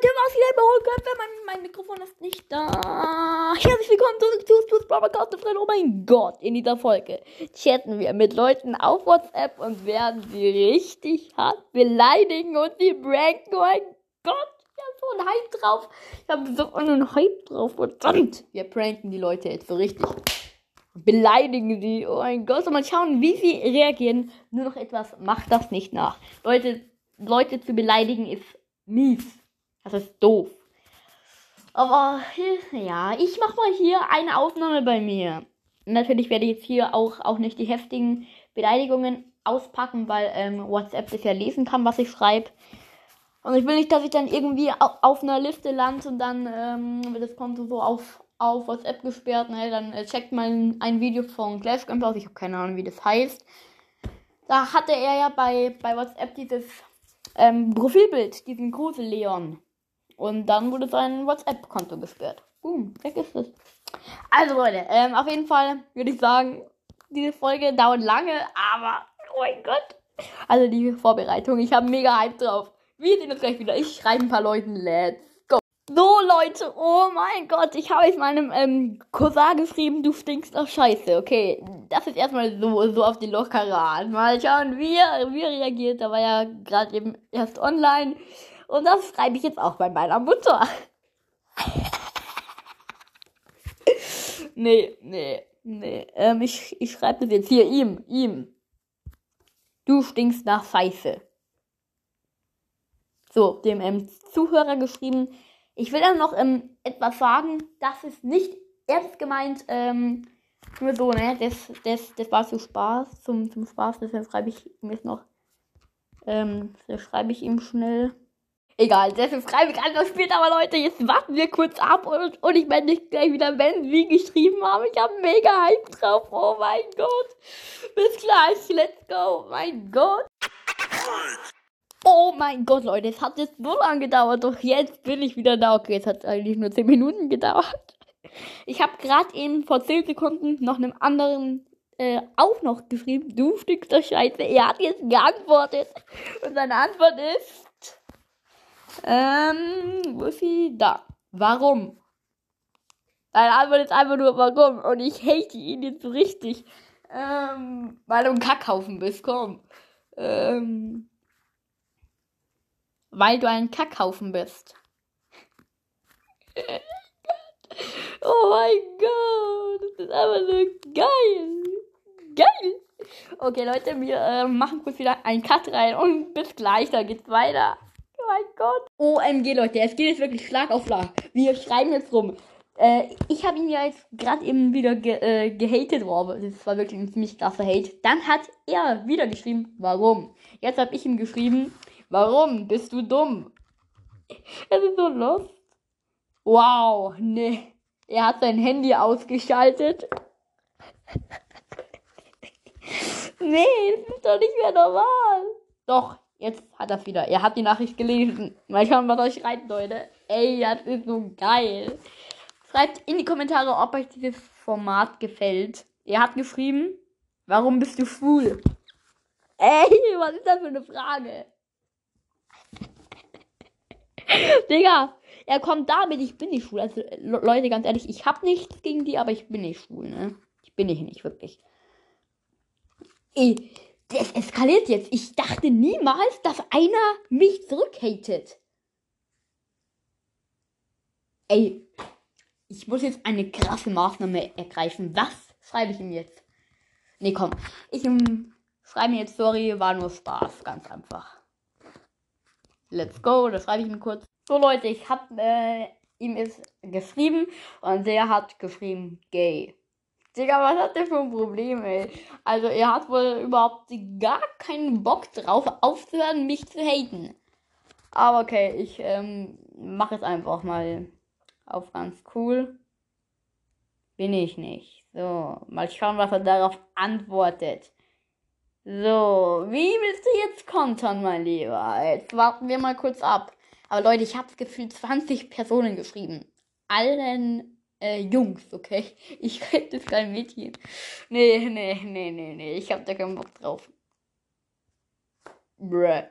Leute, was wieder überholt gehört, mein, mein Mikrofon ist nicht da. Herzlich willkommen zurück zu Stu's Broadcast Friend. Oh mein Gott, in dieser Folge chatten wir mit Leuten auf WhatsApp und werden sie richtig hart beleidigen und sie pranken. Oh mein Gott, ich hab so einen Hype drauf. Ich hab so einen Hype drauf. Verdammt, wir pranken die Leute jetzt so richtig. Beleidigen sie. Oh mein Gott, und mal schauen, wie sie reagieren. Nur noch etwas, macht das nicht nach. Leute, Leute zu beleidigen ist mies. Das ist doof. Aber ja, ich mache mal hier eine Aufnahme bei mir. Natürlich werde ich jetzt hier auch, auch nicht die heftigen Beleidigungen auspacken, weil ähm, WhatsApp das ja lesen kann, was ich schreibe. Und ich will nicht, dass ich dann irgendwie auf, einer Liste lande und dann ähm, wird das Konto so auf, auf WhatsApp gesperrt. Ne? Dann äh, checkt man ein Video von Clash Games aus. Ich habe keine Ahnung, wie das heißt. Da hatte er ja bei, bei WhatsApp dieses ähm, Profilbild, diesen Grusel Leon. Und dann wurde sein WhatsApp-Konto gesperrt. Boom, weg ist es. Also Leute, ähm, auf jeden Fall würde ich sagen, diese Folge dauert lange, aber oh mein Gott. Also die Vorbereitung, ich habe mega Hype drauf. Wir sehen uns gleich wieder. Ich schreibe ein paar Leuten, let's go. So Leute, oh mein Gott, ich habe jetzt meinem ähm, Cousin geschrieben, du stinkst nach Scheiße. Okay, das ist erstmal so, so auf die lockere Mal schauen, wie er, wie er reagiert. Da war ja gerade eben erst online. Und das schreibe ich jetzt auch bei meiner Mutter. nee, nee, nee. Ähm, ich, ich schreibe das jetzt hier ihm, ihm. Du stinkst nach Pfeife. So, dem ähm, Zuhörer geschrieben. Ich will dann noch ähm, etwas sagen. Das ist nicht ernst gemeint. Ähm, nur so, ne? Das, das, das war zu Spaß, zum, zum Spaß. Deshalb schreibe ich ihm jetzt noch. Ähm, das schreibe ich ihm schnell. Egal, deshalb schreibe ich anders später, aber Leute, jetzt warten wir kurz ab und, und ich werde nicht gleich wieder, wenn sie geschrieben haben. Ich habe mega Hype drauf. Oh mein Gott. Bis gleich. Let's go. Mein Gott. Oh mein Gott, Leute, es hat jetzt so lange gedauert, doch jetzt bin ich wieder da. Okay, jetzt hat es eigentlich nur 10 Minuten gedauert. Ich habe gerade eben vor 10 Sekunden noch einem anderen äh, auch noch geschrieben, du Stück der Scheiße. Er hat jetzt geantwortet. Und seine Antwort ist ähm, wo ist sie? Da. Warum? Deine Antwort ist einfach nur warum. Und ich hate ihn jetzt richtig. Ähm, weil du ein Kackhaufen bist, komm. Ähm, weil du ein Kackhaufen bist. oh mein Gott, das ist einfach so geil. Geil. Okay, Leute, wir äh, machen kurz wieder einen Cut rein und bis gleich, da geht's weiter mein Gott. OMG, Leute, es geht jetzt wirklich Schlag auf Schlag. Wir schreiben jetzt rum. Äh, ich habe ihn ja jetzt gerade eben wieder ge äh, gehatet. Wow, das war wirklich ein ziemlich krasser Hate. Dann hat er wieder geschrieben, warum. Jetzt habe ich ihm geschrieben, warum bist du dumm? Es ist so los. Wow, ne. Er hat sein Handy ausgeschaltet. nee, das ist doch nicht mehr normal. Doch, Jetzt hat er wieder. Er hat die Nachricht gelesen. Mal schauen, was euch schreibt, Leute. Ey, das ist so geil. Schreibt in die Kommentare, ob euch dieses Format gefällt. Er hat geschrieben, warum bist du schwul? Ey, was ist das für eine Frage? Digga, er kommt damit, ich bin nicht schwul. Also, Leute, ganz ehrlich, ich hab nichts gegen die, aber ich bin nicht schwul, ne? Ich bin ich nicht, wirklich. Ey, das eskaliert jetzt. Ich dachte niemals, dass einer mich zurückhatet. Ey, ich muss jetzt eine krasse Maßnahme ergreifen. Was schreibe ich ihm jetzt? Nee, komm. Ich um, schreibe mir jetzt, sorry, war nur Spaß. Ganz einfach. Let's go. Das schreibe ich ihm kurz. So, Leute, ich habe äh, ihm ist geschrieben und der hat geschrieben gay. Digga, was hat der für ein Problem, ey? Also, er hat wohl überhaupt gar keinen Bock drauf, aufzuhören, mich zu haten. Aber okay, ich ähm, mache es einfach mal auf ganz cool. Bin ich nicht. So, mal schauen, was er darauf antwortet. So, wie willst du jetzt kontern, mein Lieber? Jetzt warten wir mal kurz ab. Aber Leute, ich habe das Gefühl 20 Personen geschrieben. Allen äh, Jungs, okay? Ich rede das kein Mädchen. Nee, nee, nee, nee, nee. Ich hab da keinen Bock drauf. Bruh.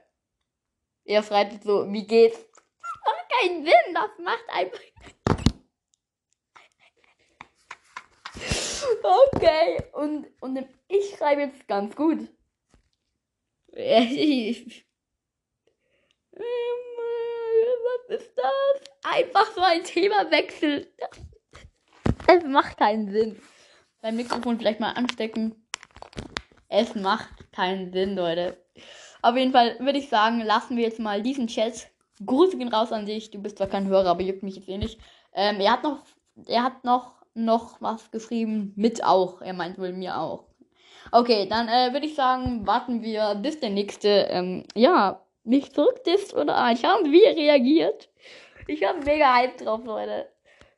Er schreibt so, wie geht's? Okay, keinen Sinn. Das macht einfach. Okay, und, und ich schreibe jetzt ganz gut. Was ist das? Einfach so ein Themawechsel. Es macht keinen Sinn. Beim Mikrofon vielleicht mal anstecken. Es macht keinen Sinn, Leute. Auf jeden Fall würde ich sagen, lassen wir jetzt mal diesen Chat. Grüße gehen raus an dich. Du bist zwar kein Hörer, aber juckt mich jetzt eh nicht. Ähm, er hat noch, er hat noch, noch was geschrieben. Mit auch. Er meint wohl mir auch. Okay, dann äh, würde ich sagen, warten wir, bis der nächste, ähm, ja, mich zurückdisst oder anschauen, wie er reagiert. Ich habe mega Hype drauf, Leute.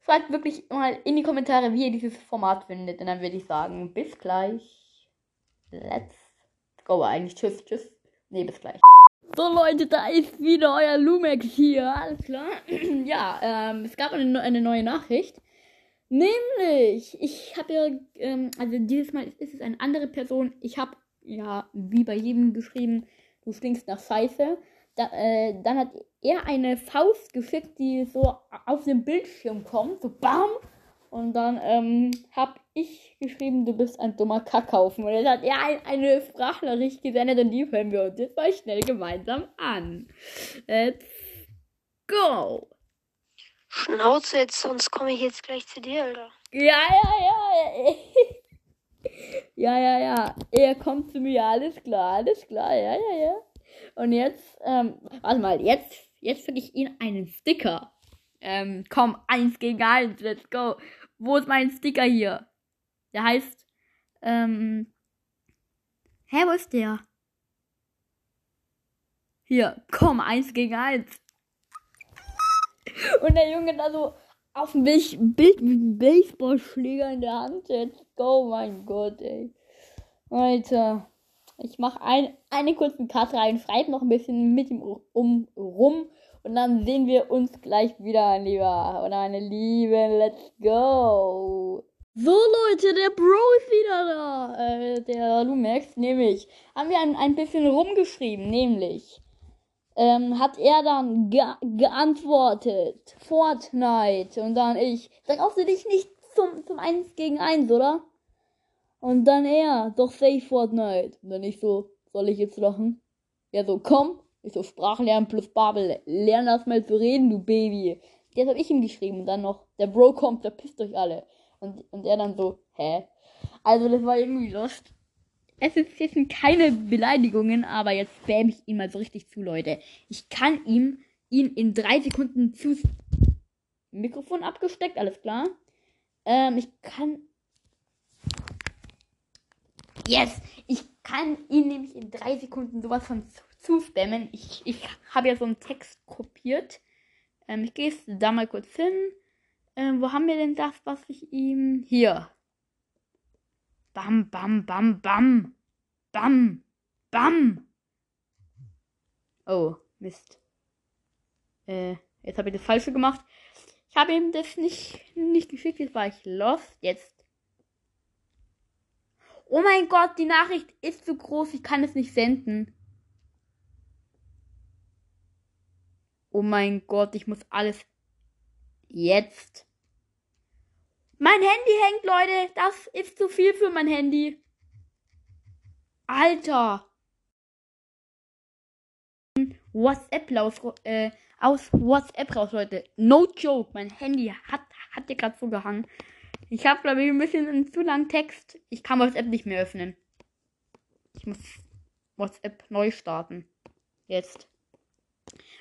Schreibt wirklich mal in die Kommentare, wie ihr dieses Format findet. Und dann würde ich sagen, bis gleich. Let's go eigentlich. Tschüss, tschüss. Nee, bis gleich. So Leute, da ist wieder euer Lumex hier. Alles klar? ja, ähm, es gab eine, eine neue Nachricht. Nämlich, ich habe ja, ähm, also dieses Mal ist es eine andere Person. Ich habe ja, wie bei jedem geschrieben, du stinkst nach Scheiße. Da, äh, dann hat er eine Faust geschickt, die so auf dem Bildschirm kommt, so bam. Und dann ähm, habe ich geschrieben, du bist ein dummer Kackhaufen. Und jetzt hat er ein, eine Sprachnachricht gesendet und die hören wir uns jetzt mal schnell gemeinsam an. Let's go! Schnauze jetzt, sonst komme ich jetzt gleich zu dir, Alter. Ja, ja, ja. ja, ja, ja. Er kommt zu mir, alles klar, alles klar, ja, ja, ja. Und jetzt, ähm, warte mal, jetzt, jetzt finde ich ihn einen Sticker. Ähm, komm, eins gegen eins, let's go. Wo ist mein Sticker hier? Der heißt, ähm, hä, wo ist der? Hier, komm, eins gegen eins. Und der Junge da so auf dem Bild, mit einem Baseballschläger in der Hand. Let's go, mein Gott, ey. Alter. Ich mache ein, eine kurze Cut rein, schreibe noch ein bisschen mit ihm um, rum und dann sehen wir uns gleich wieder, mein Lieber oder meine Liebe. Let's go. So Leute, der Bro ist wieder da. Äh, der Lumex, nämlich. Haben wir ein, ein bisschen rumgeschrieben, nämlich ähm, hat er dann ge geantwortet, Fortnite. Und dann ich, sag auch du dich nicht zum, zum 1 gegen 1, oder? Und dann er, doch safe Fortnite. Und dann ich so, soll ich jetzt lachen? Ja, so, komm. Ich so, Sprachlernen plus Babel. Lern das mal zu reden, du Baby. Jetzt hab ich ihm geschrieben. Und dann noch, der Bro kommt, verpisst euch alle. Und, und er dann so, hä? Also, das war irgendwie lost. Es, ist, es sind keine Beleidigungen, aber jetzt spam ich ihn mal so richtig zu, Leute. Ich kann ihm ihn in drei Sekunden zu. Mikrofon abgesteckt, alles klar. Ähm, ich kann. Yes! Ich kann ihn nämlich in drei Sekunden sowas von zu, spammen. Ich, ich habe ja so einen Text kopiert. Ähm, ich gehe da mal kurz hin. Ähm, wo haben wir denn das, was ich ihm. Hier. Bam, bam, bam, bam. Bam, bam. Oh, Mist. Äh, jetzt habe ich das Falsche gemacht. Ich habe ihm das nicht, nicht geschickt. Jetzt war ich lost. Jetzt. Oh mein Gott, die Nachricht ist zu groß. Ich kann es nicht senden. Oh mein Gott, ich muss alles jetzt. Mein Handy hängt, Leute. Das ist zu viel für mein Handy. Alter. WhatsApp raus, äh, aus WhatsApp raus, Leute. No joke. Mein Handy hat, hat dir gerade so gehangen. Ich habe, glaube ich, ein bisschen einen zu langen Text. Ich kann WhatsApp nicht mehr öffnen. Ich muss WhatsApp neu starten. Jetzt.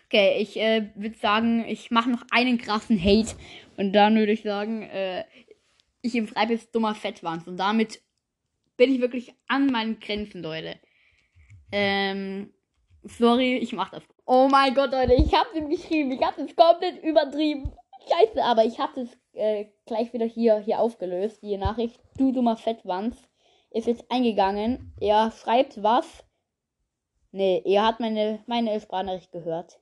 Okay, ich äh, würde sagen, ich mache noch einen krassen Hate. Und dann würde ich sagen, äh, ich im Freibiss dummer Fettwanz. Und damit bin ich wirklich an meinen Grenzen, Leute. Ähm, sorry, ich mach das. Oh mein Gott, Leute, ich hab's ihm geschrieben. Ich hab's es komplett übertrieben. Scheiße, aber ich hab's es äh, gleich wieder hier, hier aufgelöst. Die Nachricht, du dummer Fettwanz, ist jetzt eingegangen. Er schreibt was. Nee, er hat meine, meine Sprachnachricht gehört.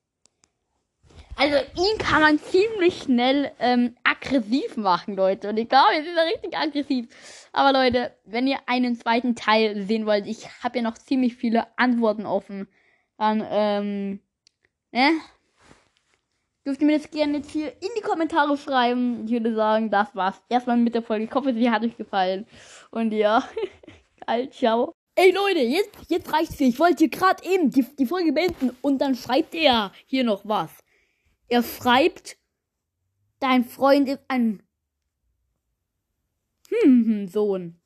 Also ihn kann man ziemlich schnell ähm, aggressiv machen, Leute. Und ich glaube, jetzt ist er richtig aggressiv. Aber Leute, wenn ihr einen zweiten Teil sehen wollt, ich habe ja noch ziemlich viele Antworten offen. Dann, ähm, ne? Dürft ihr mir das gerne jetzt hier in die Kommentare schreiben. Ich würde sagen, das war's erstmal mit der Folge. Ich hoffe, sie hat euch gefallen. Und ja, geil, ciao. Ey Leute, jetzt, jetzt reicht's hier. Ich wollte gerade eben die, die Folge beenden und dann schreibt er hier noch was. Er schreibt, dein Freund ist ein Sohn.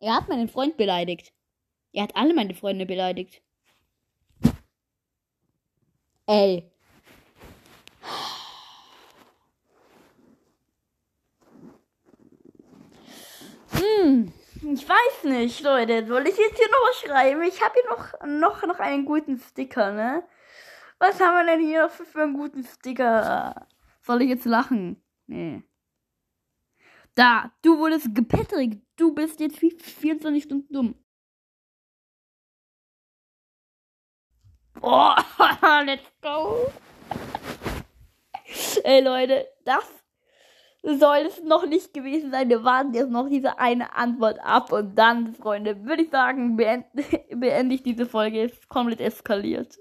Er hat meinen Freund beleidigt. Er hat alle meine Freunde beleidigt. Ey. Hm, ich weiß nicht, Leute. Soll ich jetzt hier noch was schreiben? Ich habe hier noch, noch, noch einen guten Sticker, ne? Was haben wir denn hier noch für, einen guten Sticker? Soll ich jetzt lachen? Nee. Da, du wurdest gepettrigt. Du bist jetzt 24 Stunden dumm. Oh, let's go. Ey Leute, das soll es noch nicht gewesen sein. Wir warten jetzt noch diese eine Antwort ab und dann, Freunde, würde ich sagen, beende, beende ich diese Folge. Ist komplett eskaliert.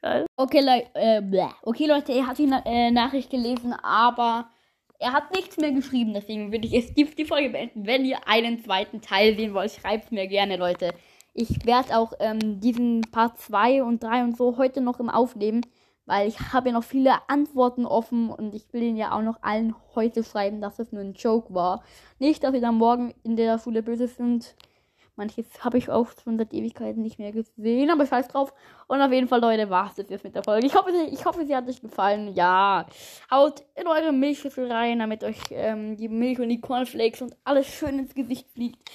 Geil. Okay, Le äh, okay, Leute, er hat die Na äh, Nachricht gelesen, aber er hat nichts mehr geschrieben. Deswegen würde ich jetzt die, die Folge beenden. Wenn ihr einen zweiten Teil sehen wollt, schreibt mir gerne, Leute. Ich werde auch ähm, diesen Part 2 und 3 und so heute noch im Aufnehmen, weil ich habe ja noch viele Antworten offen und ich will ihnen ja auch noch allen heute schreiben, dass es nur ein Joke war. Nicht, dass sie dann morgen in der Schule böse sind. Manches habe ich auch schon seit Ewigkeiten nicht mehr gesehen, aber scheiß drauf. Und auf jeden Fall, Leute, war es jetzt mit der Folge. Ich hoffe, ich hoffe, sie hat euch gefallen. Ja, haut in eure Milchschüssel rein, damit euch ähm, die Milch und die Cornflakes und alles schön ins Gesicht fliegt.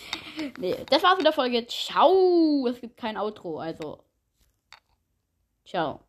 Nee, das war's mit der Folge. Ciao. Es gibt kein Outro, also. Ciao.